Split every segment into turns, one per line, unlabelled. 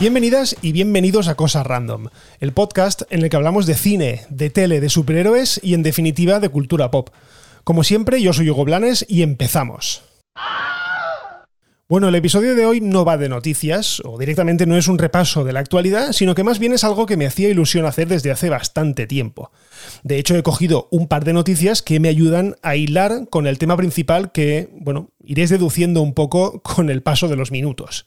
Bienvenidas y bienvenidos a Cosas Random, el podcast en el que hablamos de cine, de tele, de superhéroes y en definitiva de cultura pop. Como siempre, yo soy Hugo Blanes y empezamos. Bueno, el episodio de hoy no va de noticias, o directamente no es un repaso de la actualidad, sino que más bien es algo que me hacía ilusión hacer desde hace bastante tiempo. De hecho, he cogido un par de noticias que me ayudan a hilar con el tema principal que, bueno, iréis deduciendo un poco con el paso de los minutos.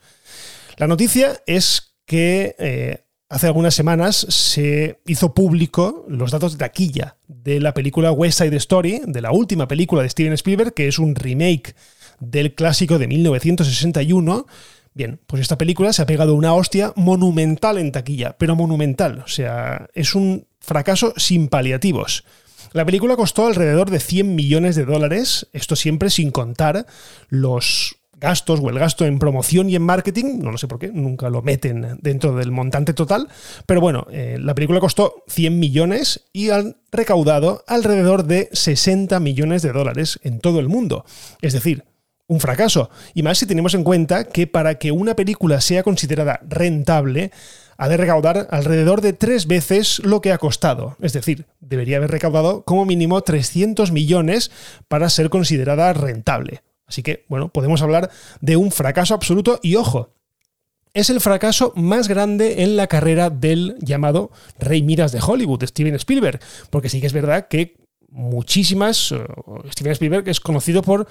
La noticia es que eh, hace algunas semanas se hizo público los datos de taquilla de la película West Side Story, de la última película de Steven Spielberg, que es un remake del clásico de 1961. Bien, pues esta película se ha pegado una hostia monumental en taquilla, pero monumental. O sea, es un fracaso sin paliativos. La película costó alrededor de 100 millones de dólares, esto siempre sin contar los gastos o el gasto en promoción y en marketing, no sé por qué, nunca lo meten dentro del montante total, pero bueno, eh, la película costó 100 millones y han recaudado alrededor de 60 millones de dólares en todo el mundo. Es decir, un fracaso. Y más si tenemos en cuenta que para que una película sea considerada rentable, ha de recaudar alrededor de tres veces lo que ha costado. Es decir, debería haber recaudado como mínimo 300 millones para ser considerada rentable. Así que, bueno, podemos hablar de un fracaso absoluto y ojo, es el fracaso más grande en la carrera del llamado Rey Miras de Hollywood, Steven Spielberg, porque sí que es verdad que muchísimas, Steven Spielberg es conocido por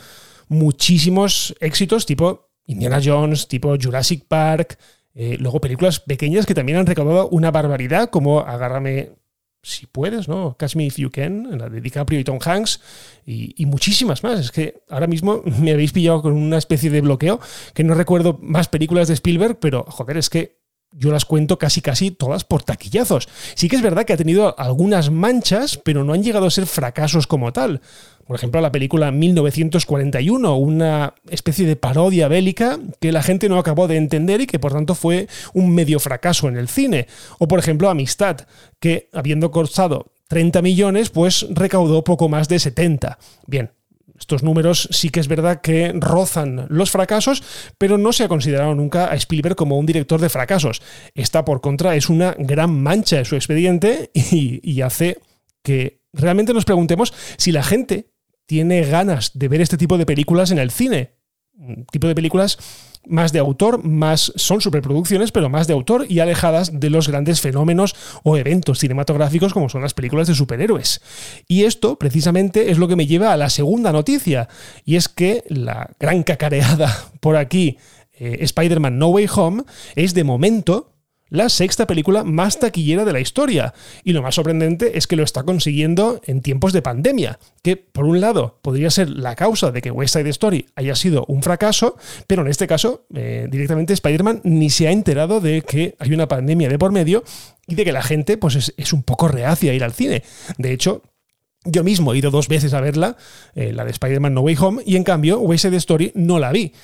muchísimos éxitos tipo Indiana Jones, tipo Jurassic Park, eh, luego películas pequeñas que también han recaudado una barbaridad, como Agárrame si puedes, ¿no? Catch Me If You Can, la de DiCaprio y Tom Hanks, y, y, muchísimas más. Es que ahora mismo me habéis pillado con una especie de bloqueo, que no recuerdo más películas de Spielberg, pero joder, es que yo las cuento casi casi todas por taquillazos. Sí que es verdad que ha tenido algunas manchas, pero no han llegado a ser fracasos como tal. Por ejemplo, la película 1941, una especie de parodia bélica que la gente no acabó de entender y que por tanto fue un medio fracaso en el cine. O por ejemplo, Amistad, que habiendo costado 30 millones, pues recaudó poco más de 70. Bien, estos números sí que es verdad que rozan los fracasos, pero no se ha considerado nunca a Spielberg como un director de fracasos. Esta, por contra, es una gran mancha en su expediente y, y hace que realmente nos preguntemos si la gente tiene ganas de ver este tipo de películas en el cine. Tipo de películas más de autor, más son superproducciones, pero más de autor y alejadas de los grandes fenómenos o eventos cinematográficos como son las películas de superhéroes. Y esto precisamente es lo que me lleva a la segunda noticia, y es que la gran cacareada por aquí, eh, Spider-Man No Way Home, es de momento la sexta película más taquillera de la historia. Y lo más sorprendente es que lo está consiguiendo en tiempos de pandemia, que por un lado podría ser la causa de que West Side Story haya sido un fracaso, pero en este caso eh, directamente Spider-Man ni se ha enterado de que hay una pandemia de por medio y de que la gente pues es, un poco reacia a ir al cine. De hecho, yo mismo he ido dos veces a verla, eh, la de Spider-Man No Way Home, y en cambio West Side Story no la vi.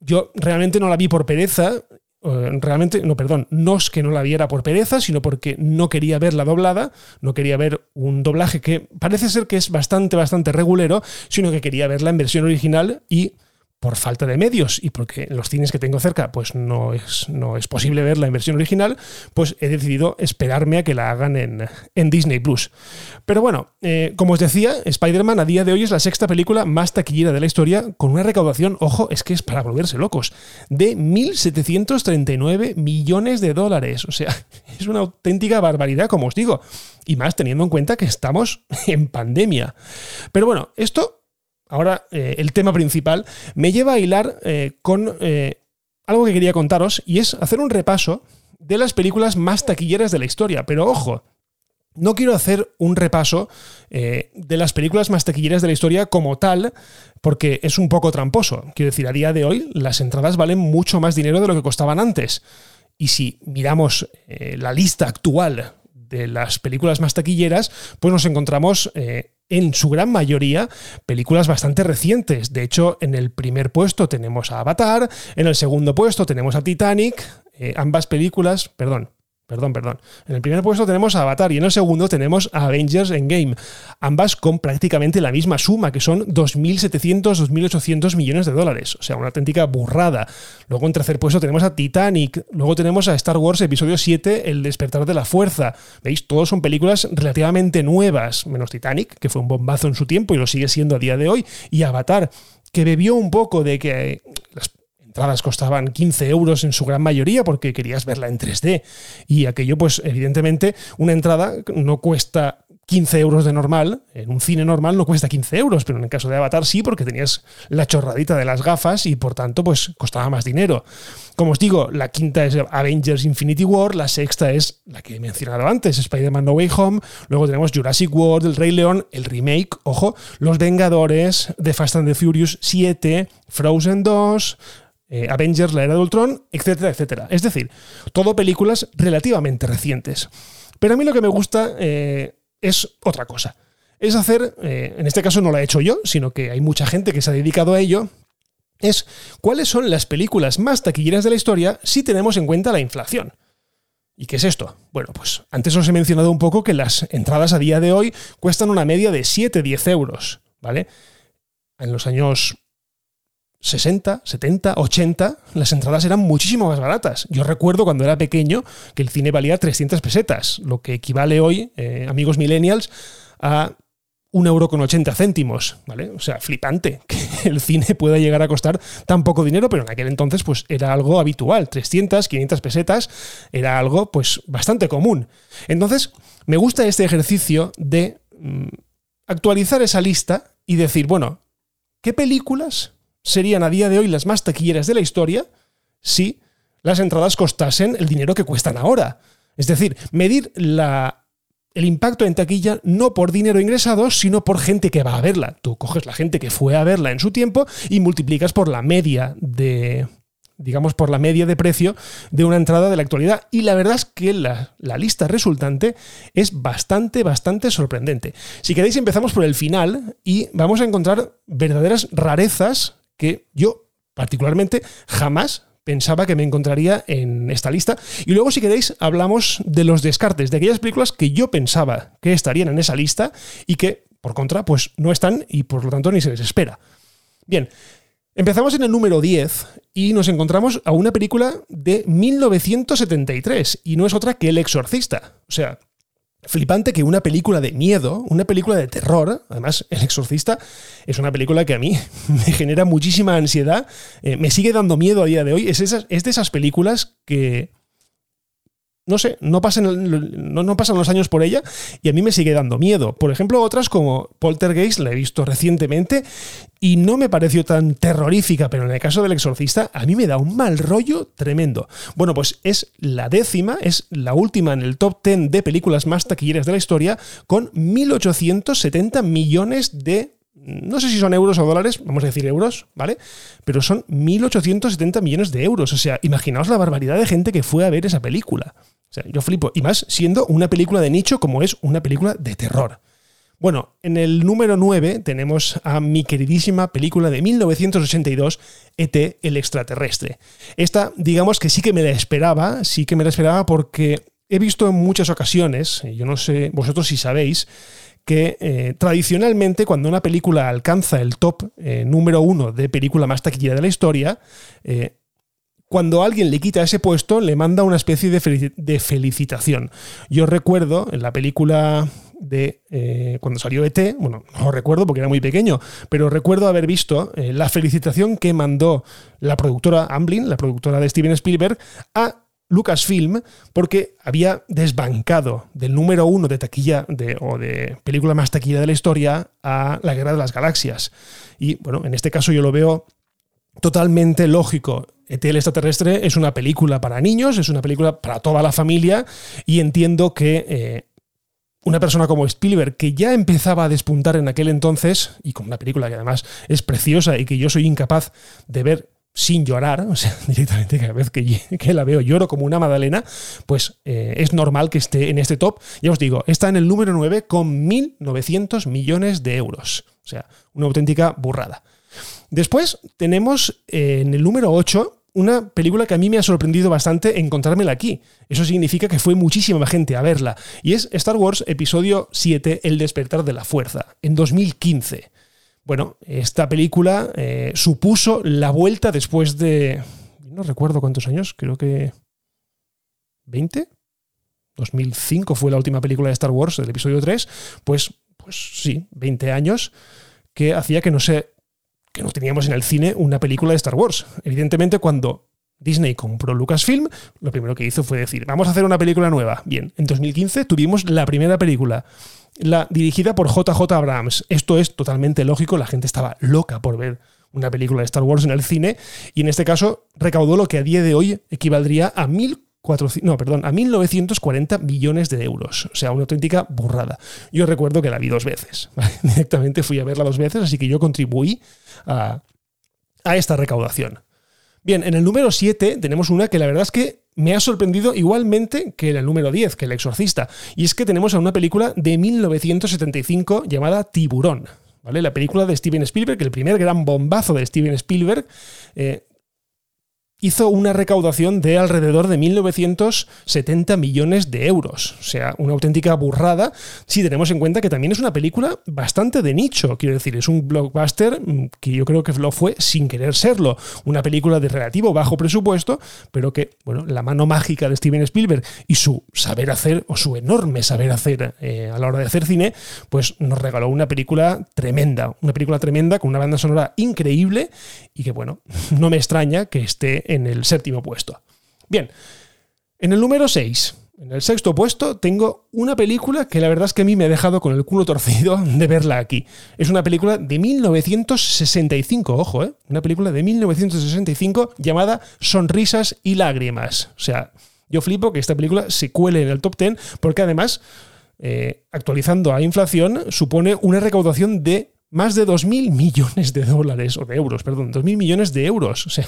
Yo realmente no la vi por pereza realmente, no, perdón, no es que no la viera por pereza, sino porque no quería ver la doblada, no quería ver un doblaje que parece ser que es bastante, bastante regulero, sino que quería verla en versión original y por falta de medios y porque los cines que tengo cerca pues no es, no es posible verla en versión original, pues he decidido esperarme a que la hagan en, en Disney Plus. Pero bueno, eh, como os decía, Spider-Man a día de hoy es la sexta película más taquillera de la historia, con una recaudación, ojo, es que es para volverse locos, de 1.739 millones de dólares. O sea, es una auténtica barbaridad, como os digo. Y más teniendo en cuenta que estamos en pandemia. Pero bueno, esto ahora eh, el tema principal, me lleva a hilar eh, con eh, algo que quería contaros y es hacer un repaso de las películas más taquilleras de la historia. Pero ojo, no quiero hacer un repaso de las películas más taquilleras de la historia como tal, porque es un poco tramposo. Quiero decir, a día de hoy las entradas valen mucho más dinero de lo que costaban antes. Y si miramos la lista actual de las películas más taquilleras, pues nos encontramos en su gran mayoría películas bastante recientes. De hecho, en el primer puesto tenemos a Avatar, en el segundo puesto tenemos a Titanic, eh, ambas películas, perdón, Perdón, perdón. En el primer puesto tenemos a Avatar y en el segundo tenemos a Avengers Endgame. Ambas con prácticamente la misma suma, que son 2.700, 2.800 millones de dólares. O sea, una auténtica burrada. Luego en tercer puesto tenemos a Titanic. Luego tenemos a Star Wars Episodio 7, El despertar de la fuerza. ¿Veis? Todos son películas relativamente nuevas, menos Titanic, que fue un bombazo en su tiempo y lo sigue siendo a día de hoy. Y Avatar, que bebió un poco de que entradas costaban 15 euros en su gran mayoría porque querías verla en 3D. Y aquello, pues evidentemente, una entrada no cuesta 15 euros de normal, en un cine normal no cuesta 15 euros, pero en el caso de Avatar sí, porque tenías la chorradita de las gafas y por tanto pues costaba más dinero. Como os digo, la quinta es Avengers Infinity War, la sexta es la que he mencionado antes, Spider-Man No Way Home, luego tenemos Jurassic World, El Rey León, el remake, ojo, Los Vengadores, The Fast and the Furious 7, Frozen 2, eh, Avengers, la era de Ultron, etcétera, etcétera. Es decir, todo películas relativamente recientes. Pero a mí lo que me gusta eh, es otra cosa. Es hacer, eh, en este caso no lo he hecho yo, sino que hay mucha gente que se ha dedicado a ello, es cuáles son las películas más taquilleras de la historia si tenemos en cuenta la inflación. ¿Y qué es esto? Bueno, pues antes os he mencionado un poco que las entradas a día de hoy cuestan una media de 7-10 euros, ¿vale? En los años 60, 70, 80, las entradas eran muchísimo más baratas. Yo recuerdo cuando era pequeño que el cine valía 300 pesetas, lo que equivale hoy, eh, amigos millennials, a un euro con 80 céntimos, ¿vale? O sea, flipante que el cine pueda llegar a costar tan poco dinero, pero en aquel entonces pues era algo habitual, 300, 500 pesetas era algo pues bastante común. Entonces, me gusta este ejercicio de mm, actualizar esa lista y decir, bueno, ¿qué películas serían a día de hoy las más taquilleras de la historia si las entradas costasen el dinero que cuestan ahora. Es decir, medir la, el impacto en taquilla no por dinero ingresado, sino por gente que va a verla. Tú coges la gente que fue a verla en su tiempo y multiplicas por la media de, digamos, por la media de precio de una entrada de la actualidad. Y la verdad es que la, la, lista resultante es bastante, bastante sorprendente. Si queréis, empezamos por el final y vamos a encontrar verdaderas rarezas que yo particularmente jamás pensaba que me encontraría en esta lista. Y luego, si queréis, hablamos de los descartes, de aquellas películas que yo pensaba que estarían en esa lista y que, por contra, pues no están y por lo tanto ni se les espera. Bien, empezamos en el número 10 y nos encontramos a una película de 1973 y no es otra que El Exorcista. O sea, flipante que una película de miedo, una película de terror, además El Exorcista es una película que a mí me genera muchísima ansiedad, eh, me sigue dando miedo a día de hoy, es, es de esas películas que no sé, no pasan, no, pasan los años por ella y a mí me sigue dando miedo. Por ejemplo, otras como Poltergeist, la he visto recientemente y no me pareció tan terrorífica, pero en el caso del exorcista a mí me da un mal rollo tremendo. Bueno, pues es la décima, es la última en el top 10 de películas más taquilleras de la historia, con 1.870 millones de no sé si son euros o dólares, vamos a decir euros, ¿vale? Pero son 1.870 millones de euros. O sea, imaginaos la barbaridad de gente que fue a ver esa película. O sea, yo flipo. Y más siendo una película de nicho como es una película de terror. Bueno, en el número 9 tenemos a mi queridísima película de 1982, ET, el extraterrestre. Esta, digamos que sí que me la esperaba, sí que me la esperaba porque he visto en muchas ocasiones, yo no sé vosotros si sabéis, que eh, tradicionalmente cuando una película alcanza el top eh, número uno de película más taquillera de la historia, eh, cuando alguien le quita ese puesto, le manda una especie de, felicitación. Yo recuerdo en la película de cuando salió ET, bueno, no recuerdo porque era muy pequeño, pero recuerdo haber visto la felicitación que mandó la productora Amblin, la productora de Steven Spielberg, a Lucasfilm porque había desbancado del número uno de taquilla de, o de película más taquilla de la historia a La Guerra de las Galaxias. Y bueno, en este caso yo lo veo totalmente lógico. ET el extraterrestre es una película para niños, es una película para toda la familia y entiendo que eh, una persona como Spielberg, que ya empezaba a despuntar en aquel entonces, y con una película que además es preciosa y que yo soy incapaz de ver sin llorar, o sea, directamente cada vez que, la veo lloro como una magdalena, pues eh, es normal que esté en este top. Ya os digo, está en el número 9 con 1.900 millones de euros. O sea, una auténtica burrada. Después tenemos eh, en el número 8 una película que a mí me ha sorprendido bastante encontrármela aquí. Eso significa que fue muchísima gente a verla. Y es Star Wars Episodio 7, El despertar de la fuerza, en 2015. Bueno, esta película eh, supuso la vuelta después de... No recuerdo cuántos años, creo que... ¿20? 2005 fue la última película de Star Wars, el episodio 3, pues, pues sí, 20 años, que hacía que no sé, que no teníamos en el cine una película de Star Wars. Evidentemente, cuando Disney compró Lucasfilm, lo primero que hizo fue decir, vamos a hacer una película nueva. Bien, en 2015 tuvimos la primera película, la dirigida por JJ Abrams. Esto es totalmente lógico, la gente estaba loca por ver una película de Star Wars en el cine y en este caso recaudó lo que a día de hoy equivaldría a mil no, perdón, a 1.940 millones de euros. O sea, una auténtica burrada. Yo recuerdo que la vi dos veces. Directamente fui a verla dos veces, así que yo contribuí a, a esta recaudación. Bien, en el número 7 tenemos una que la verdad es que me ha sorprendido igualmente que el número 10, que El Exorcista. Y es que tenemos a una película de 1975 llamada Tiburón. ¿Vale? La película de Steven Spielberg, el primer gran bombazo de Steven Spielberg, eh, hizo una recaudación de alrededor de 1.970 millones de euros. O sea, una auténtica burrada si tenemos en cuenta que también es una película bastante de nicho. Quiero decir, es un blockbuster mm, que yo creo que lo fue sin querer serlo. Una película de relativo bajo presupuesto, pero que, bueno, la mano mágica de Steven Spielberg y su saber hacer, o su enorme saber hacer eh, a la hora de hacer cine, pues nos regaló una película tremenda. Una película tremenda con una banda sonora increíble y que, bueno, no me extraña que esté en el séptimo puesto. Bien, en el número 6, en el sexto puesto, tengo una película que la verdad es que a mí me ha dejado con el culo torcido de verla aquí. Es una película de 1965, ojo, ¿eh? Una película de 1965 llamada Sonrisas y Lágrimas. O sea, yo flipo que esta película se cuele en el top 10 porque además, eh, actualizando a inflación, supone una recaudación de más de 2.000 millones de dólares, o de euros, perdón, 2.000 millones de euros. O sea,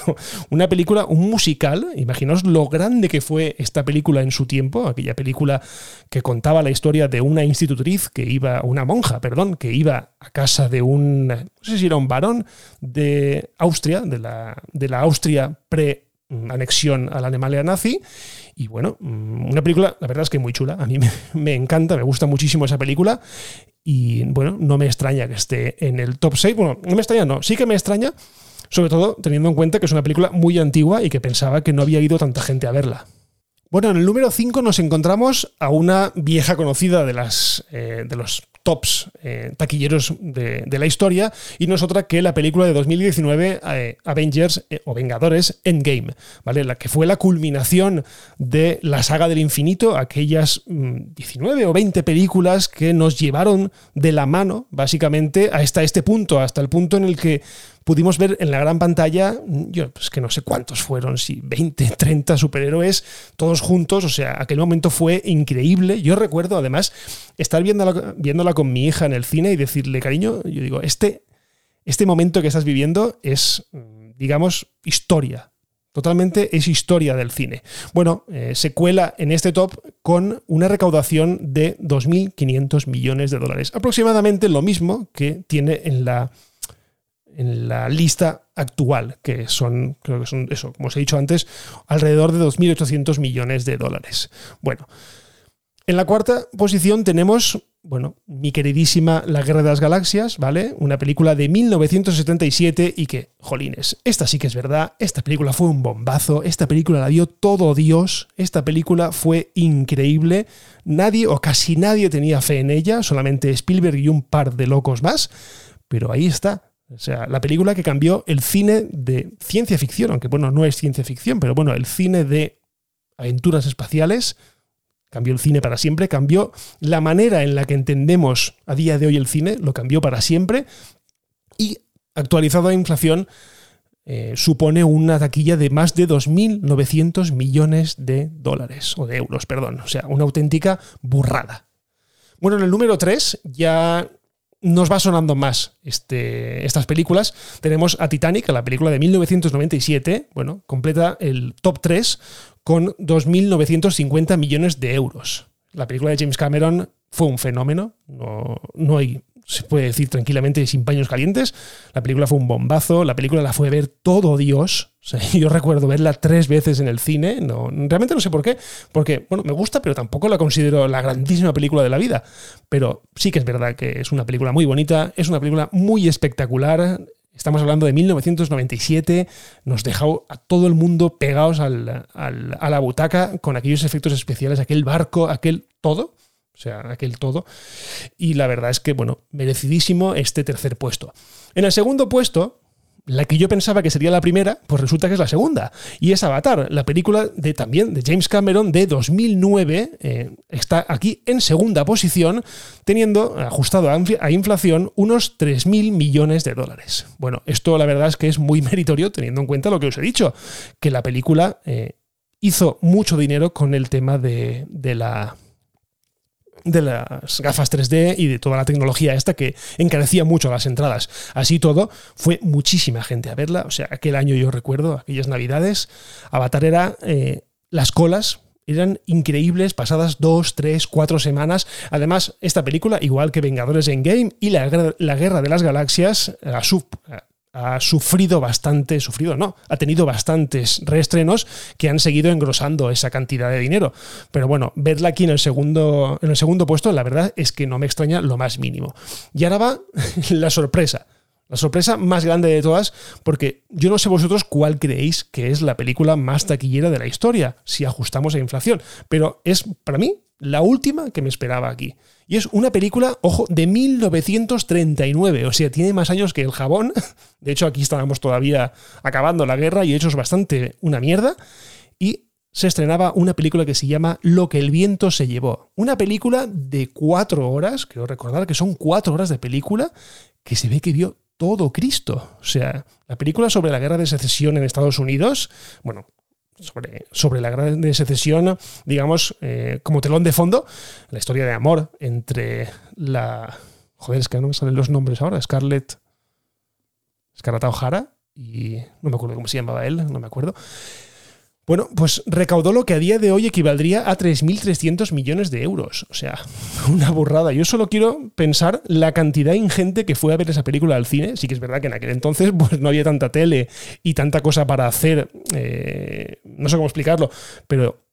una película, un musical, imaginaos lo grande que fue esta película en su tiempo, aquella película que contaba la historia de una institutriz que iba, una monja, perdón, que iba a casa de un, no sé si era un varón de Austria, de la, de la Austria pre anexión a la nazi. Y bueno, mm, una película, la verdad es que muy chula. A mí me, me, encanta, me gusta muchísimo esa película. Y bueno, no me extraña que esté en el top 6. Bueno, no me extraña, no. Sí que me extraña, sobre todo teniendo en cuenta que es una película muy antigua y que pensaba que no había ido tanta gente a verla. Bueno, en el número 5 nos encontramos a una vieja conocida de, las, eh, de los tops eh, taquilleros de, la historia y no es otra que la película de 2019 eh, Avengers o Vengadores Endgame, ¿vale? La que fue la culminación de la saga del infinito, aquellas 19 mm, o 20 películas que nos llevaron de la mano básicamente hasta este punto, hasta el punto en el que pudimos ver en la gran pantalla, yo pues que no sé cuántos fueron, si 20, 30 superhéroes, todos juntos, o sea, aquel momento fue increíble. Yo recuerdo además estar viéndola, viéndola con mi hija en el cine y decirle, cariño, yo digo, este, este momento que estás viviendo es, digamos, historia. Totalmente es historia del cine. Bueno, eh, se cuela en este top con una recaudación de 2.500 millones de dólares. Aproximadamente lo mismo que tiene en la en la lista actual, que son, creo que son eso, como os he dicho antes, alrededor de 2.800 millones de dólares. Bueno, en la cuarta posición tenemos, bueno, mi queridísima La Guerra de las Galaxias, ¿vale? Una película de 1977 y que, jolines, esta sí que es verdad, esta película fue un bombazo, esta película la vio todo Dios, esta película fue increíble, nadie o casi nadie tenía fe en ella, solamente Spielberg y un par de locos más, pero ahí está, o sea, la película que cambió el cine de ciencia ficción, aunque bueno, no es ciencia ficción, pero bueno, el cine de aventuras espaciales cambió el cine para siempre, cambió la manera en la que entendemos a día de hoy el cine, lo cambió para siempre y actualizado a inflación eh, supone una taquilla de más de 2.900 millones de dólares, o de euros, perdón, o sea, una auténtica burrada. Bueno, en el número 3 ya nos va sonando más este, estas películas. Tenemos a Titanic, la película de 1997, bueno, completa el top 3 con 2.950 millones de euros. La película de James Cameron fue un fenómeno, no, no hay se puede decir tranquilamente sin paños calientes. La película fue un bombazo, la película la fue ver todo Dios. yo recuerdo verla tres veces en el cine, no, realmente no sé por qué, porque bueno, me gusta, pero tampoco la considero la grandísima película de la vida. Pero sí que es verdad que es una película muy bonita, es una película muy espectacular. Estamos hablando de 1997, nos dejó a todo el mundo pegados a la butaca con aquellos efectos especiales, aquel barco, aquel todo o sea, aquel todo. Y la verdad es que, bueno, merecidísimo este tercer puesto. En el segundo puesto, la que yo pensaba que sería la primera, pues resulta que es la segunda. Y es Avatar, la película de también de James Cameron de 2009. Eh, está aquí en segunda posición, teniendo ajustado a inflación unos 3.000 millones de dólares. Bueno, esto la verdad es que es muy meritorio teniendo en cuenta lo que os he dicho, que la película eh, hizo mucho dinero con el tema de la de las gafas 3D y de toda la tecnología esta que encarecía mucho las entradas. Así todo, fue muchísima gente a verla. O sea, aquel año yo recuerdo, aquellas navidades, Avatar era eh, las colas. Eran increíbles, pasadas dos, tres, cuatro semanas. Además, esta película, igual que Vengadores Endgame y la, la Guerra de las Galaxias, la sub, ha sufrido bastante, sufrido no, ha tenido bastantes reestrenos que han seguido engrosando esa cantidad de dinero. Pero bueno, verla aquí en el segundo, en el segundo puesto, la verdad es que no me extraña lo más mínimo. Y ahora va la sorpresa. La sorpresa más grande de todas, porque yo no sé vosotros cuál creéis que es la película más taquillera de la historia, si ajustamos a inflación, pero es para mí la última que me esperaba aquí. Y es una película, ojo, de 1939, o sea, tiene más años que el jabón. De hecho, aquí estábamos todavía acabando la guerra y hecho es bastante una mierda. Y se estrenaba una película que se llama Lo que el viento se llevó. Una película de cuatro horas, quiero recordar que son cuatro horas de película, que se ve que vio todo Cristo. O sea, la película sobre la guerra de secesión en Estados Unidos, bueno, sobre, sobre la de secesión, digamos, eh, como telón de fondo, la historia de amor entre la... Joder, es que no me salen los nombres ahora, Scarlett... Scarlett O'Hara y no me acuerdo cómo se llamaba él, no me acuerdo. Bueno, pues recaudó lo que a día de hoy equivaldría a 3.300 millones de euros. O sea, una burrada. Yo solo quiero pensar la cantidad ingente que fue a ver esa película al cine. Sí que es verdad que en aquel entonces pues, no había tanta tele y tanta cosa para hacer. Eh, no sé cómo explicarlo, pero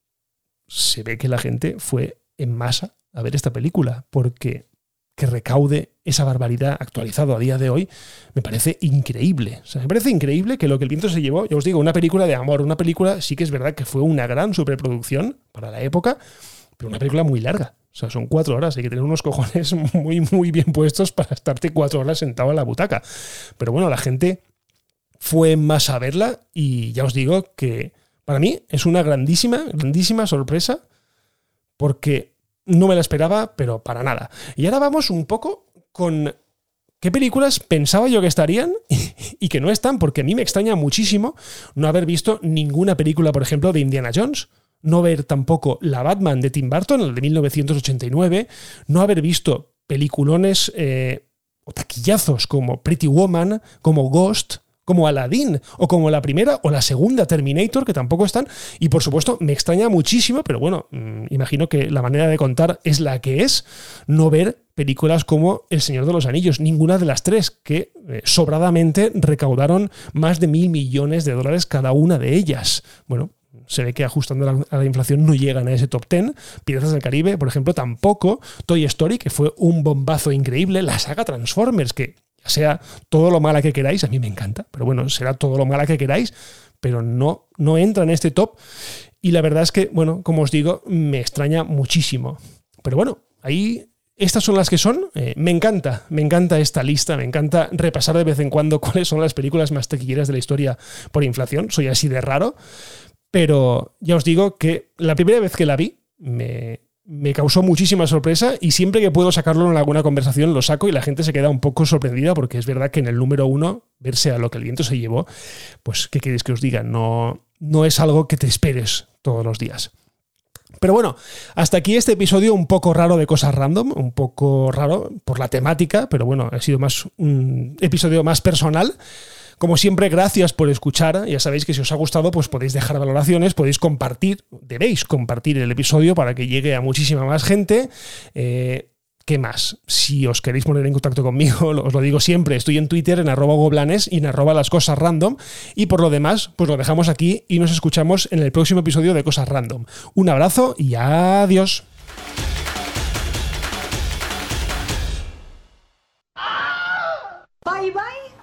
se ve que la gente fue en masa a ver esta película porque que recaude esa barbaridad actualizado a día de hoy, me parece increíble. O sea, me parece increíble que lo que el viento se llevó, ya os digo, una película de amor, una película sí que es verdad que fue una gran superproducción para la época, pero una película muy larga. O sea, son cuatro horas, hay que tener unos cojones muy, muy bien puestos para estarte cuatro horas sentado en la butaca. Pero bueno, la gente fue más a verla y ya os digo que para mí es una grandísima, grandísima sorpresa porque no me la esperaba, pero para nada. Y ahora vamos un poco con qué películas pensaba yo que estarían y que no están, porque a mí me extraña muchísimo no haber visto ninguna película, por ejemplo, de Indiana Jones. No ver tampoco la Batman de Tim Burton, el de 1989, no haber visto peliculones eh, o taquillazos como Pretty Woman, como Ghost, como Aladdin, o como la primera o la segunda Terminator, que tampoco están. Y por supuesto, me extraña muchísimo, pero bueno, mm, imagino que la manera de contar es la que es, no ver películas como El Señor de los Anillos, ninguna de las tres, que eh, sobradamente recaudaron más de mil millones de dólares cada una de ellas. Bueno, se ve que ajustando a la inflación no llegan a ese top 10. Piratas del Caribe, por ejemplo, tampoco. Toy Story, que fue un bombazo increíble. La saga Transformers, que sea todo lo mala que queráis, a mí me encanta, pero bueno, será todo lo mala que queráis, pero no, no entra en este top. Y la verdad es que, bueno, como os digo, me extraña muchísimo. Pero bueno, ahí estas son las que son. Eh, me encanta, me encanta esta lista, me encanta repasar de vez en cuando cuáles son las películas más taquilleras de la historia por inflación. Soy así de raro. Pero ya os digo que la primera vez que la vi me, me causó muchísima sorpresa y siempre que puedo sacarlo en alguna conversación lo saco y la gente se queda un poco sorprendida porque es verdad que en el número uno, verse a lo que el viento se llevó, pues ¿qué queréis que os diga? No, no es algo que te esperes todos los días. Pero bueno, hasta aquí este episodio un poco raro de cosas random, un poco raro por la temática, pero bueno, ha sido más un episodio más personal. Como siempre, gracias por escuchar. Ya sabéis que si os ha gustado, pues podéis dejar valoraciones, podéis compartir, debéis compartir el episodio para que llegue a muchísima más gente. Eh, ¿qué más? Si os queréis poner en contacto conmigo, os lo digo siempre, estoy en Twitter en arroba goblanes y en arroba las cosas random. Y por lo demás, pues lo dejamos aquí y nos escuchamos en el próximo episodio de Cosas Random. Un abrazo y adiós.
Bye bye,